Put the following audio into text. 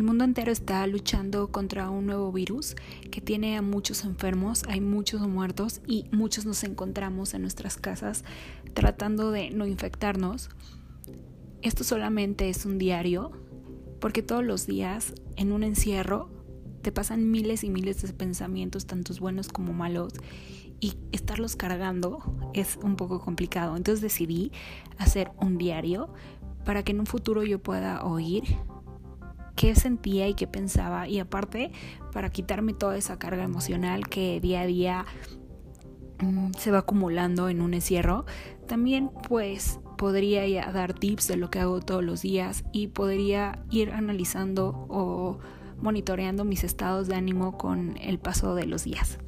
El mundo entero está luchando contra un nuevo virus que tiene a muchos enfermos, hay muchos muertos y muchos nos encontramos en nuestras casas tratando de no infectarnos. Esto solamente es un diario porque todos los días en un encierro te pasan miles y miles de pensamientos, tantos buenos como malos, y estarlos cargando es un poco complicado. Entonces decidí hacer un diario para que en un futuro yo pueda oír qué sentía y qué pensaba y aparte para quitarme toda esa carga emocional que día a día mm, se va acumulando en un encierro, también pues podría dar tips de lo que hago todos los días y podría ir analizando o monitoreando mis estados de ánimo con el paso de los días.